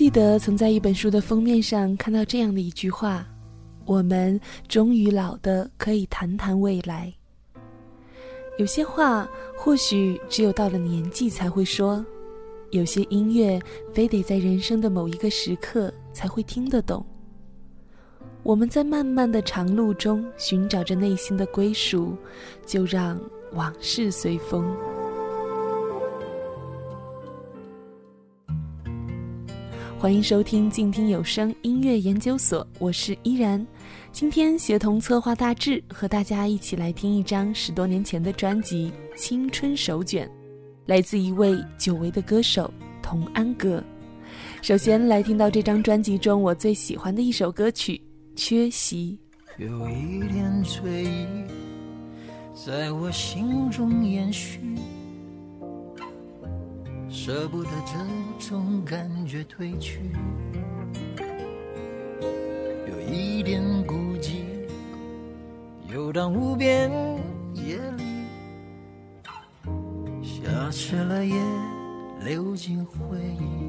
记得曾在一本书的封面上看到这样的一句话：“我们终于老的可以谈谈未来。”有些话或许只有到了年纪才会说，有些音乐非得在人生的某一个时刻才会听得懂。我们在漫漫的长路中寻找着内心的归属，就让往事随风。欢迎收听静听有声音乐研究所，我是依然。今天协同策划大志和大家一起来听一张十多年前的专辑《青春手卷》，来自一位久违的歌手童安格。首先来听到这张专辑中我最喜欢的一首歌曲《缺席》。有一点醉意在我心中延续。舍不得这种感觉褪去，有一点孤寂，游荡无边夜里，下起了夜流进回忆，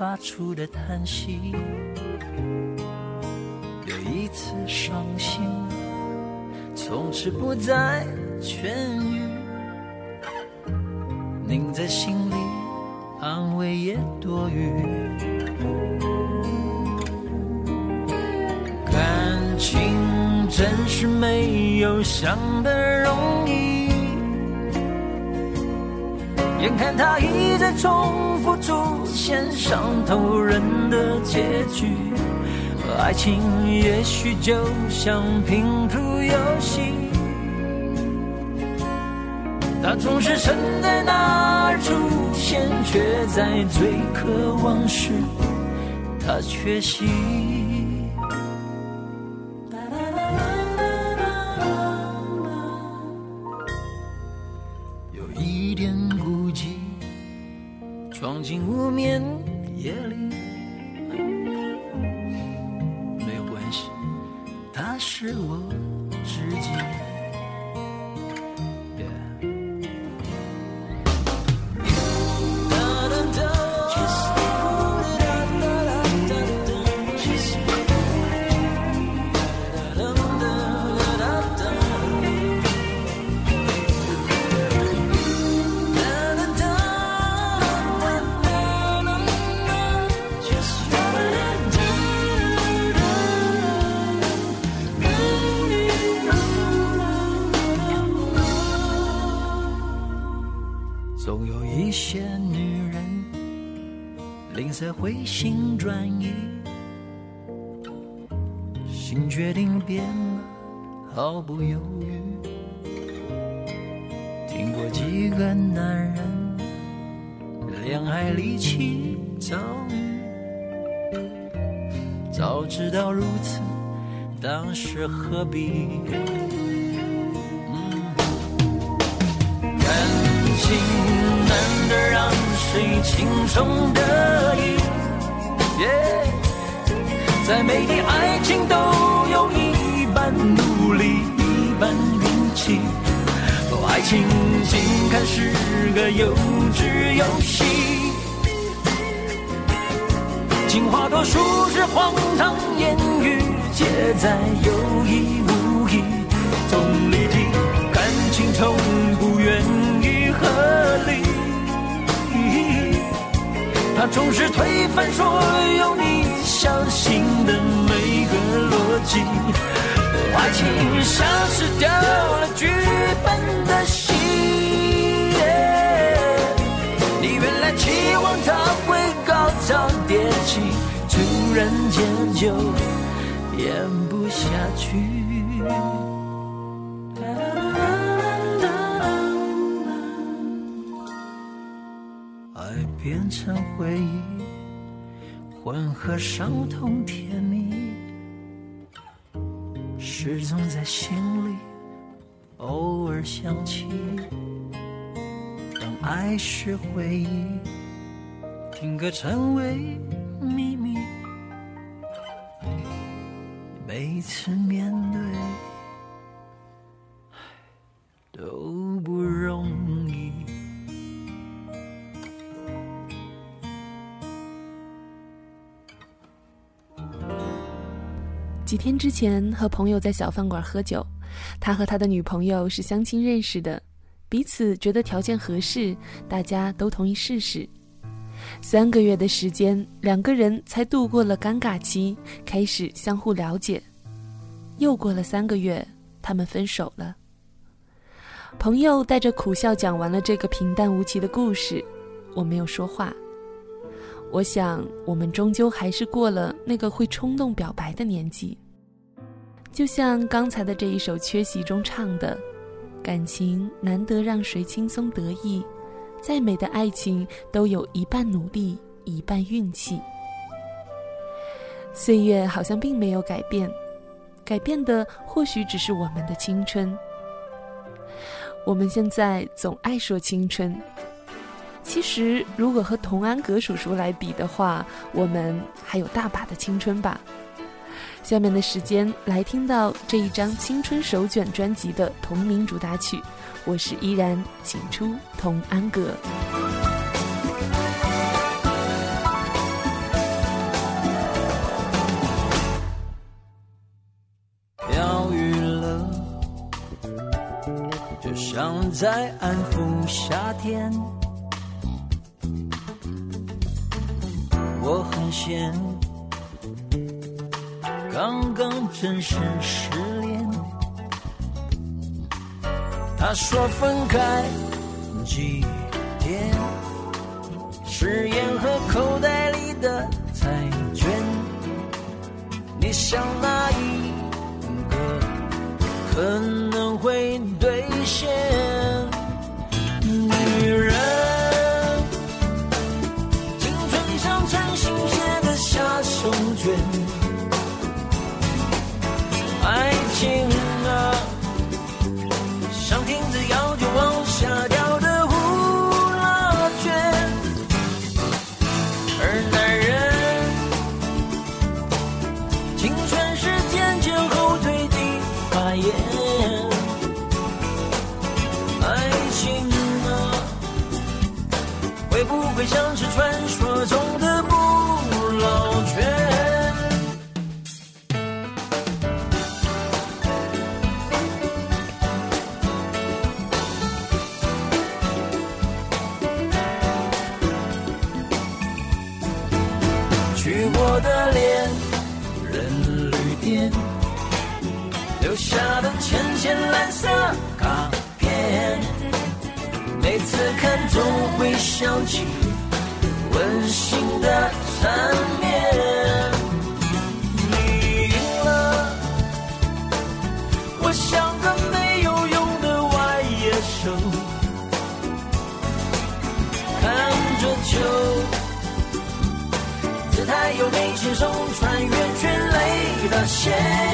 发出的叹息。有一次伤心，从此不再痊愈。拧在心里，安慰也多余。感情真是没有想的容易。眼看它一再重复线伤透人的结局，爱情也许就像拼图游戏，它总是身在那儿出现，却在最渴望时，它缺席。面。夜里总有一些女人吝啬回心转意，心决定变了，毫不犹豫。听过几个男人恋爱离奇遭遇，早知道如此，当时何必？情难得让谁轻松得意？再美的爱情都有一半努力，一半运气。爱情竟看是个幼稚游戏，情话多数是荒唐言语，皆在有意无意中离题。感情从不愿意合理。他总是推翻所有你相信的每个逻辑，爱情像是掉了剧本的戏，你原来期望他会高潮迭起，突然间就演不下去。变成回忆，混合伤痛甜蜜，始终在心里，偶尔想起。当爱是回忆，定格成为秘密。每次面对，都。几天之前和朋友在小饭馆喝酒，他和他的女朋友是相亲认识的，彼此觉得条件合适，大家都同意试试。三个月的时间，两个人才度过了尴尬期，开始相互了解。又过了三个月，他们分手了。朋友带着苦笑讲完了这个平淡无奇的故事，我没有说话。我想，我们终究还是过了那个会冲动表白的年纪。就像刚才的这一首《缺席》中唱的：“感情难得让谁轻松得意，再美的爱情都有一半努力，一半运气。”岁月好像并没有改变，改变的或许只是我们的青春。我们现在总爱说青春。其实，如果和童安格叔叔来比的话，我们还有大把的青春吧。下面的时间来听到这一张青春手卷专辑的同名主打曲，我是依然，请出童安格。飘雨了，就像在安抚夏天。我很闲，刚刚正式失恋。他说分开几天，誓言和口袋里的彩券，你想哪一个可能会兑现？shame.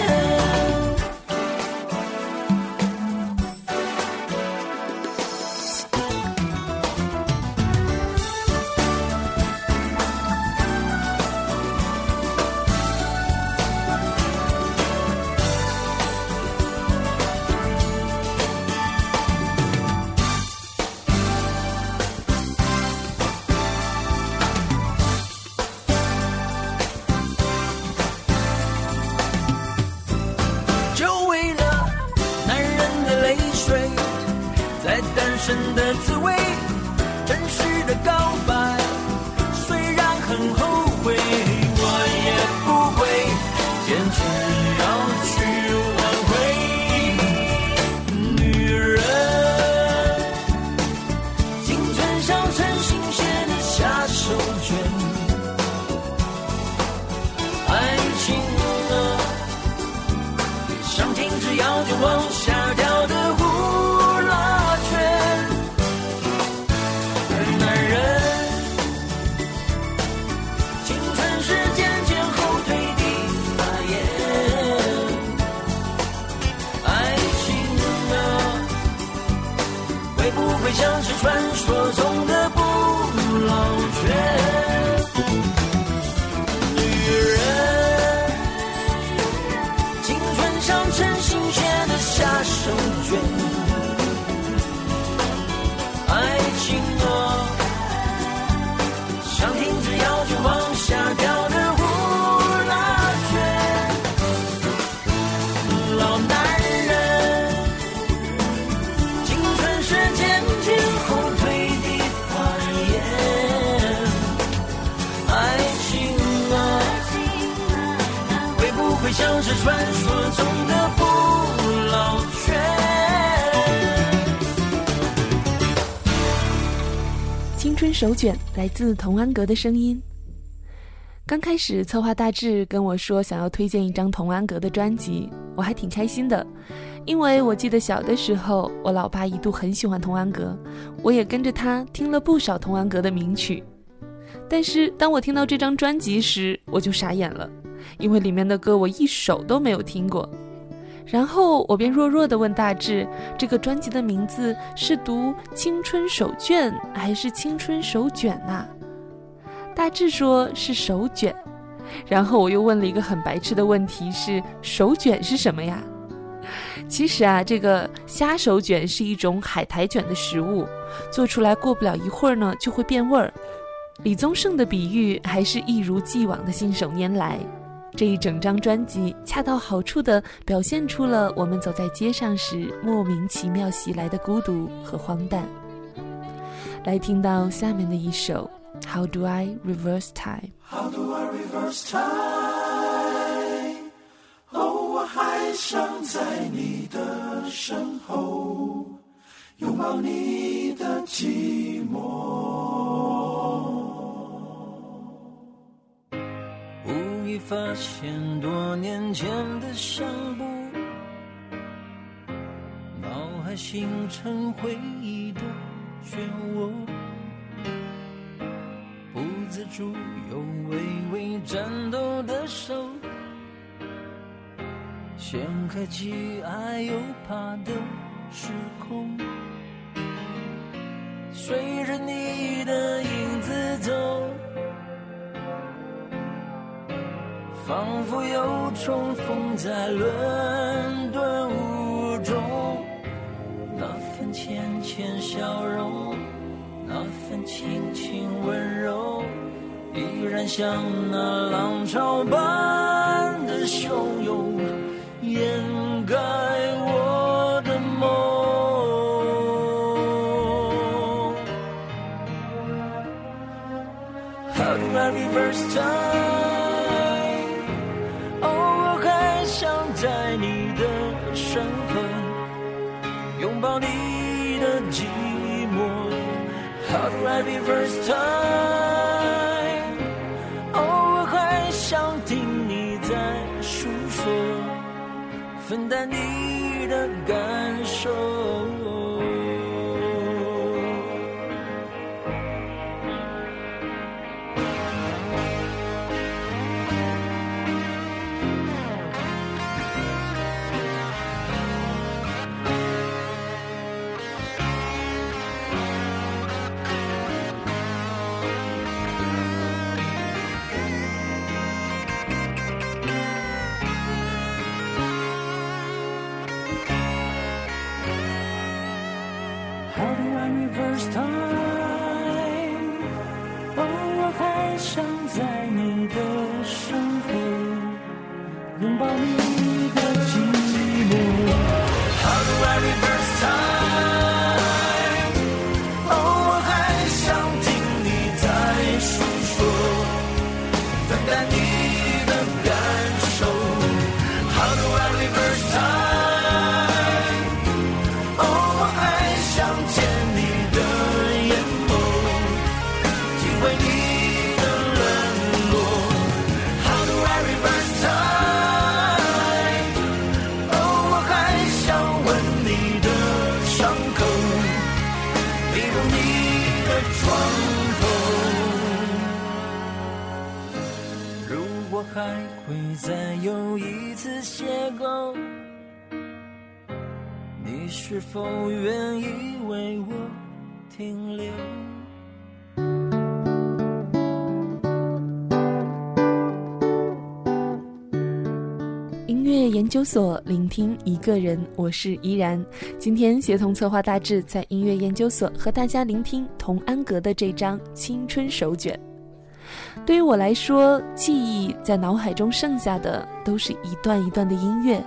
传说中的不老泉。青春手卷来自童安格的声音。刚开始策划大志跟我说想要推荐一张童安格的专辑，我还挺开心的，因为我记得小的时候，我老爸一度很喜欢童安格，我也跟着他听了不少童安格的名曲。但是当我听到这张专辑时，我就傻眼了，因为里面的歌我一首都没有听过。然后我便弱弱地问大志：“这个专辑的名字是读‘青春手卷’还是‘青春手卷’呐？”大志说是手卷。然后我又问了一个很白痴的问题：“是手卷是什么呀？”其实啊，这个虾手卷是一种海苔卷的食物，做出来过不了一会儿呢就会变味儿。李宗盛的比喻还是一如既往的信手拈来，这一整张专辑恰到好处地表现出了我们走在街上时莫名其妙袭来的孤独和荒诞。来听到下面的一首《How Do I Reverse Time》。How do I reverse time？哦，我还想在你的身后拥抱你的寂寞。发现多年前的相簿，脑海形成回忆的漩涡，不自主又微微颤抖的手，掀开既爱又怕的时空，随着你的影子走。仿佛又重逢在伦敦雾中，那份浅浅笑容，那份轻轻温柔，依然像那浪潮般的汹涌，掩盖我的梦。How do I reverse time? Happy first time？偶尔还想听你在诉说，分担你的感音乐研究所，聆听一个人，我是依然。今天协同策划大致在音乐研究所和大家聆听童安格的这张《青春手卷》。对于我来说，记忆在脑海中剩下的都是一段一段的音乐，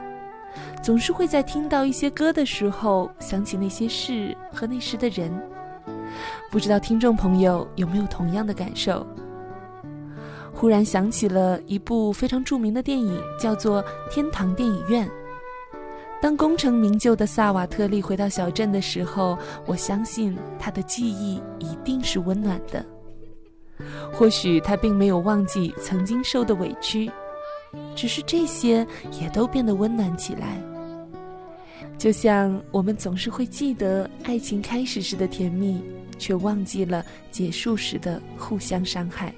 总是会在听到一些歌的时候想起那些事和那时的人。不知道听众朋友有没有同样的感受？忽然想起了一部非常著名的电影，叫做《天堂电影院》。当功成名就的萨瓦特利回到小镇的时候，我相信他的记忆一定是温暖的。或许他并没有忘记曾经受的委屈，只是这些也都变得温暖起来。就像我们总是会记得爱情开始时的甜蜜，却忘记了结束时的互相伤害。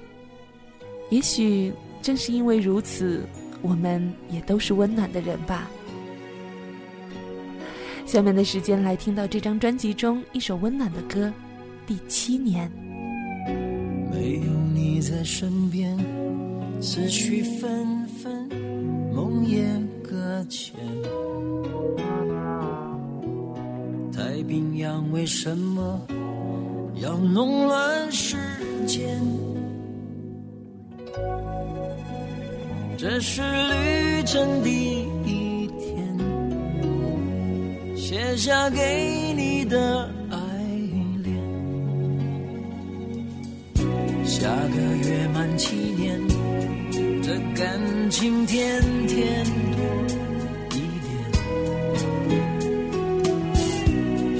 也许正是因为如此，我们也都是温暖的人吧。下面的时间来听到这张专辑中一首温暖的歌，《第七年》。没有你在身边，思绪纷纷，梦也搁浅。太平洋为什么要弄乱时间？这是旅程第一天，写下给你的爱恋。下个月满七年，这感情天天多一点。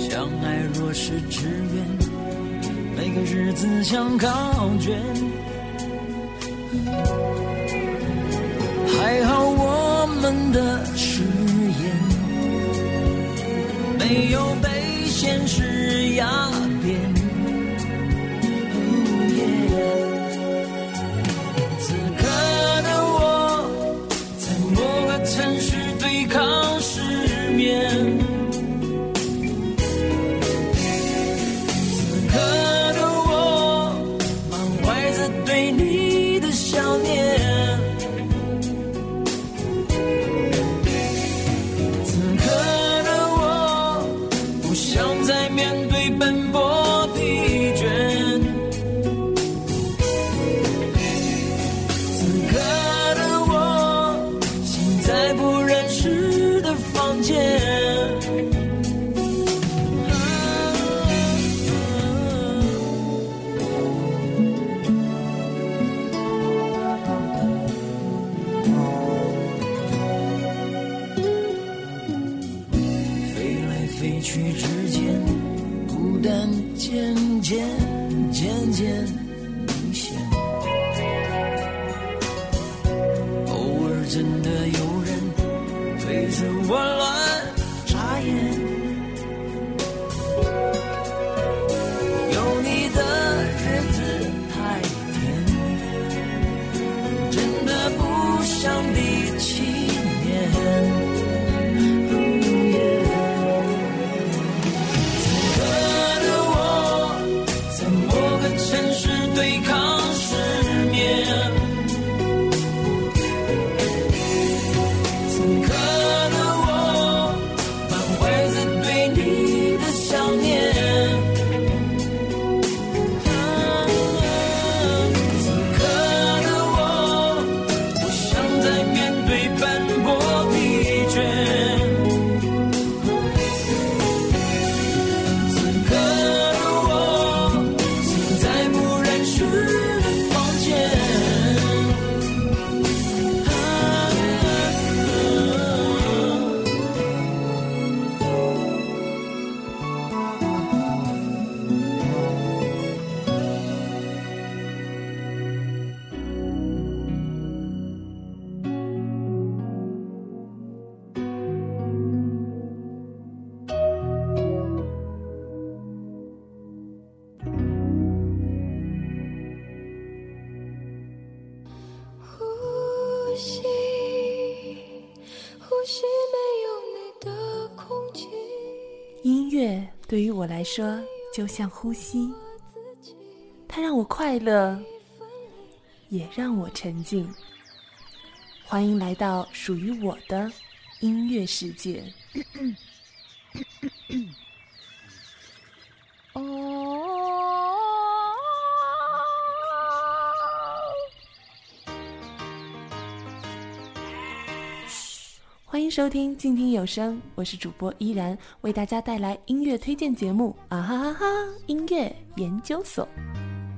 相爱若是志愿，每个日子像考卷。还好我们的誓言没有被现实压真的有说就像呼吸，它让我快乐，也让我沉静。欢迎来到属于我的音乐世界。收听静听有声，我是主播依然，为大家带来音乐推荐节目啊哈哈哈！音乐研究所。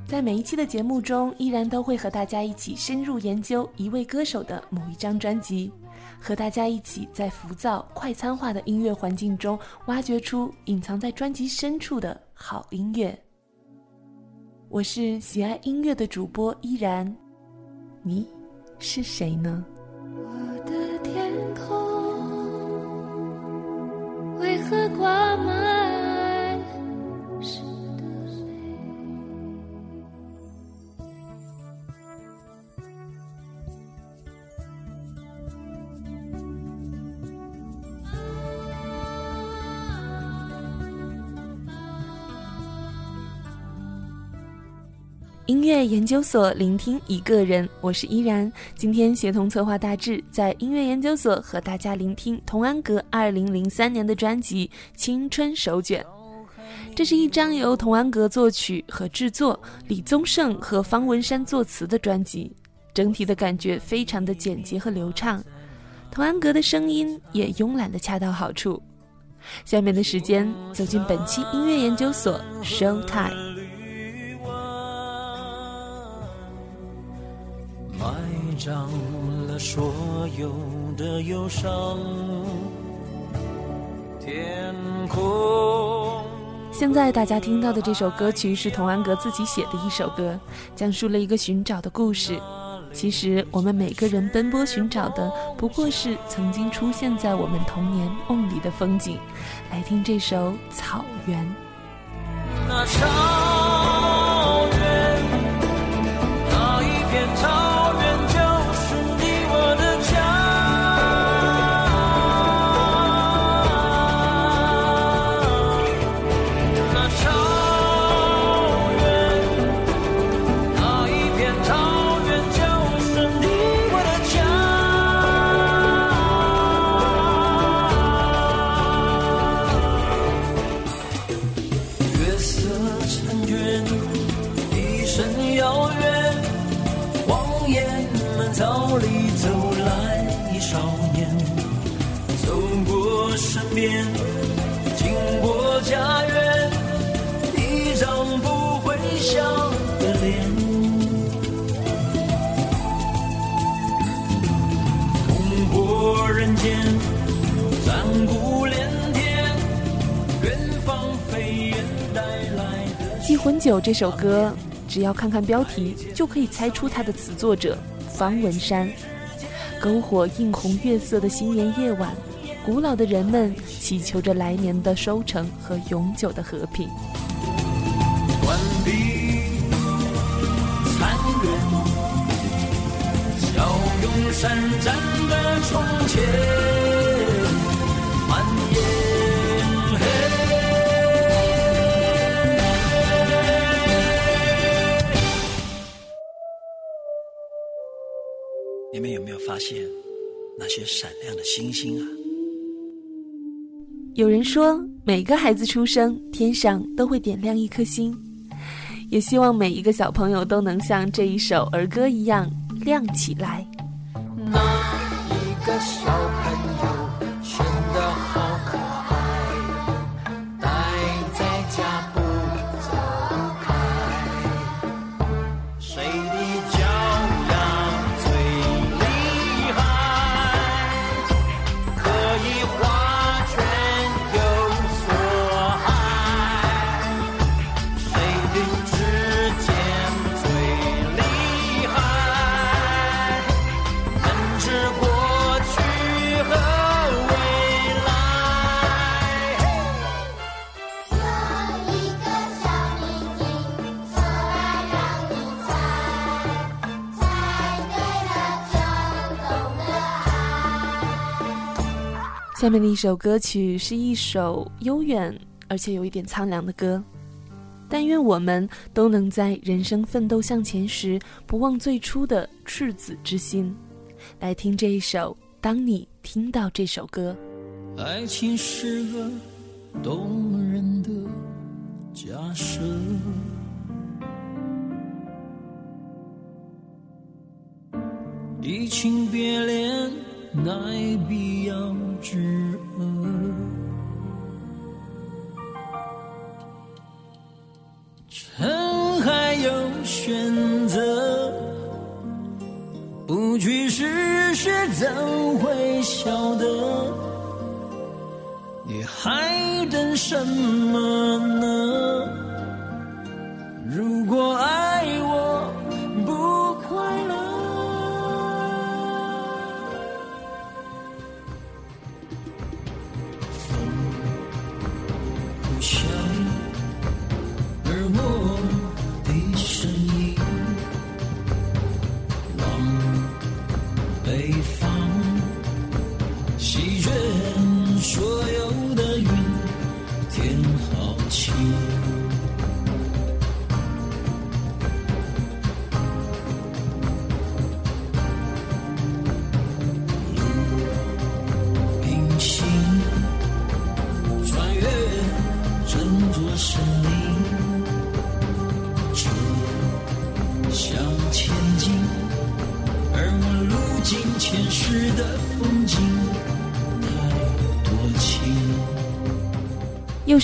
在每一期的节目中，依然都会和大家一起深入研究一位歌手的某一张专辑，和大家一起在浮躁、快餐化的音乐环境中，挖掘出隐藏在专辑深处的好音乐。我是喜爱音乐的主播依然，你是谁呢？我的天空为何挂满音乐研究所，聆听一个人，我是依然。今天协同策划大致在音乐研究所和大家聆听童安格二零零三年的专辑《青春手卷》。这是一张由童安格作曲和制作，李宗盛和方文山作词的专辑，整体的感觉非常的简洁和流畅。童安格的声音也慵懒的恰到好处。下面的时间，走进本期音乐研究所 Show Time。埋葬了所有的忧伤。天空。现在大家听到的这首歌曲是童安格自己写的一首歌，讲述了一个寻找的故事。其实我们每个人奔波寻找的，不过是曾经出现在我们童年梦里的风景。来听这首《草原》。那这首歌，只要看看标题就可以猜出它的词作者方文山。篝火映红月色的新年夜晚，古老的人们祈求着来年的收成和永久的和平。残垣，骁勇善战的从前，你们有没有发现那些闪亮的星星啊？有人说，每个孩子出生，天上都会点亮一颗星。也希望每一个小朋友都能像这一首儿歌一样亮起来。那一个小朋友下面的一首歌曲是一首悠远而且有一点苍凉的歌。但愿我们都能在人生奋斗向前时，不忘最初的赤子之心。来听这一首。当你听到这首歌，爱情是个动人的假设，移情别恋奈必要之恶。尘海有选择，不去试试怎会晓得？你还等什么呢？如果爱我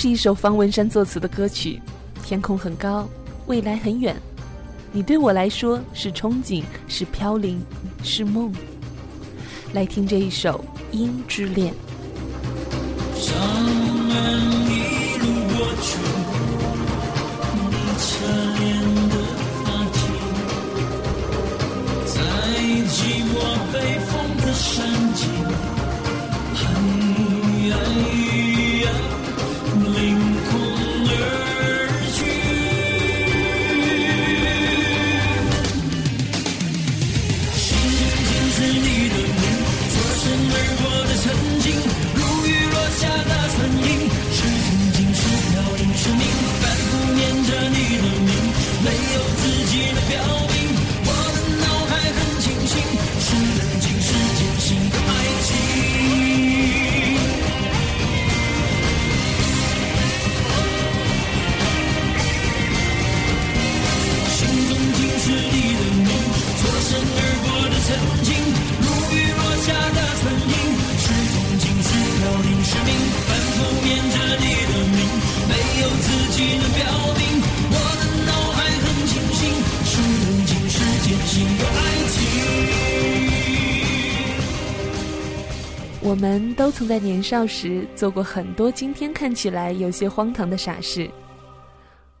是一首方文山作词的歌曲，天空很高，未来很远，你对我来说是憧憬，是飘零，是梦。来听这一首《鹰之恋》。我们都曾在年少时做过很多今天看起来有些荒唐的傻事。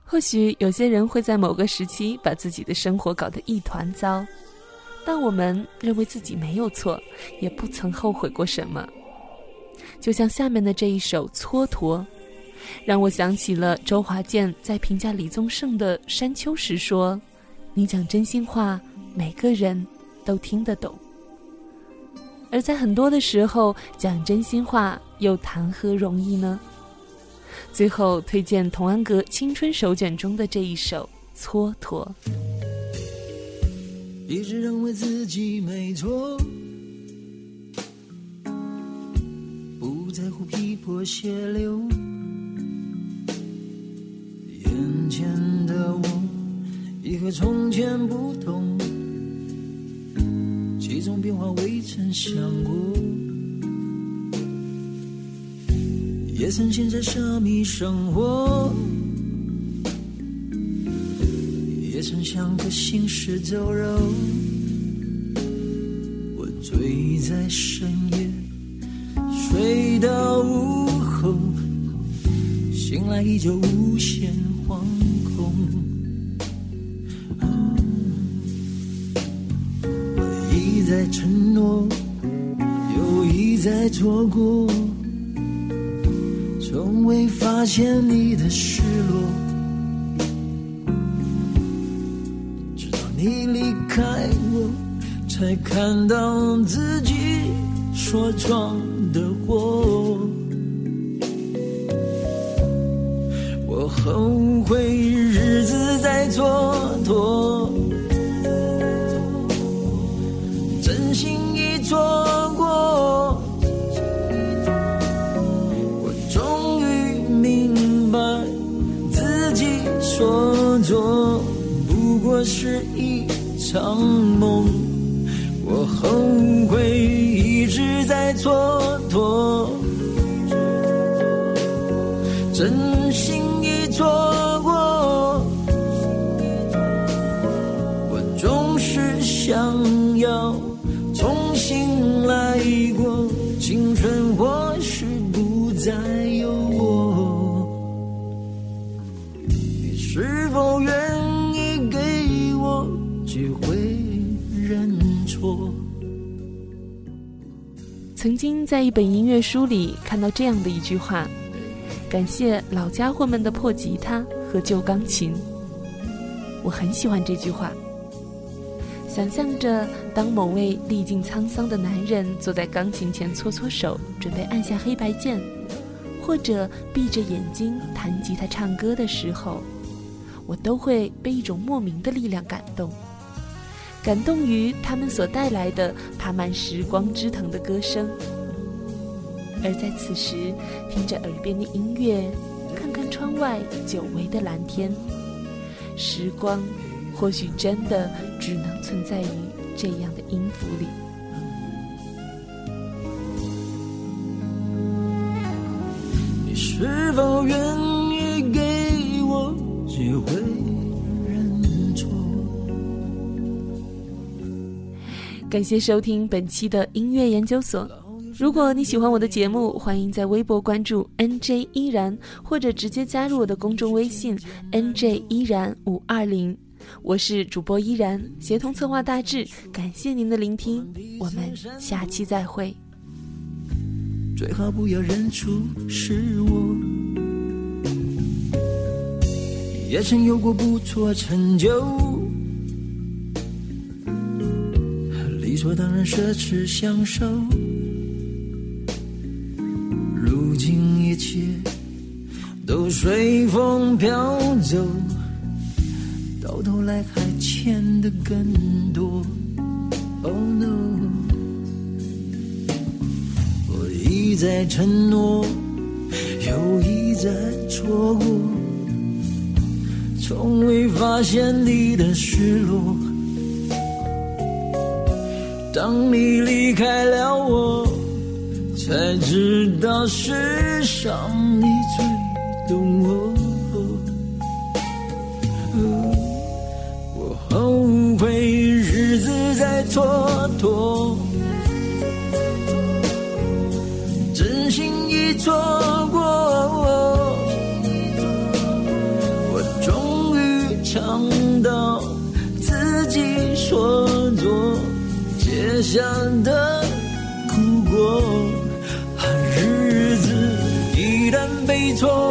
或许有些人会在某个时期把自己的生活搞得一团糟，但我们认为自己没有错，也不曾后悔过什么。就像下面的这一首《蹉跎》，让我想起了周华健在评价李宗盛的《山丘》时说：“你讲真心话，每个人都听得懂。”而在很多的时候，讲真心话又谈何容易呢？最后推荐童安格《青春手卷》中的这一首《蹉跎》。一直认为自己没错，不在乎皮破血流。眼前的我已和从前不同，这种变化未曾想过。也曾陷在沙弥生活，也曾像个行尸走肉。我醉在深夜，睡到午后，醒来依旧无限错过。从未发现你的失落，直到你离开我，才看到自己所闯的祸。不过是一场梦。我后悔一直在蹉跎，真心已错曾经在一本音乐书里看到这样的一句话：“感谢老家伙们的破吉他和旧钢琴。”我很喜欢这句话。想象着，当某位历尽沧桑的男人坐在钢琴前搓搓手，准备按下黑白键，或者闭着眼睛弹吉他唱歌的时候，我都会被一种莫名的力量感动。感动于他们所带来的爬满时光之藤的歌声，而在此时，听着耳边的音乐，看看窗外久违的蓝天，时光或许真的只能存在于这样的音符里。你是否愿意给我机会感谢收听本期的音乐研究所。如果你喜欢我的节目，欢迎在微博关注 NJ 依然，或者直接加入我的公众微信 NJ 依然五二零。我是主播依然，协同策划大致。感谢您的聆听，我们下期再会。最好不要认出是我。也曾有过不错成就，理所当然奢侈享受。如今一切都随风飘走，到头来还欠的更多。Oh no！我一再承诺，又一再错过，从未发现你的失落。当你离开了我，才知道世上你最懂我。我后悔日子在蹉跎。真心已错想的苦果。日子一旦被错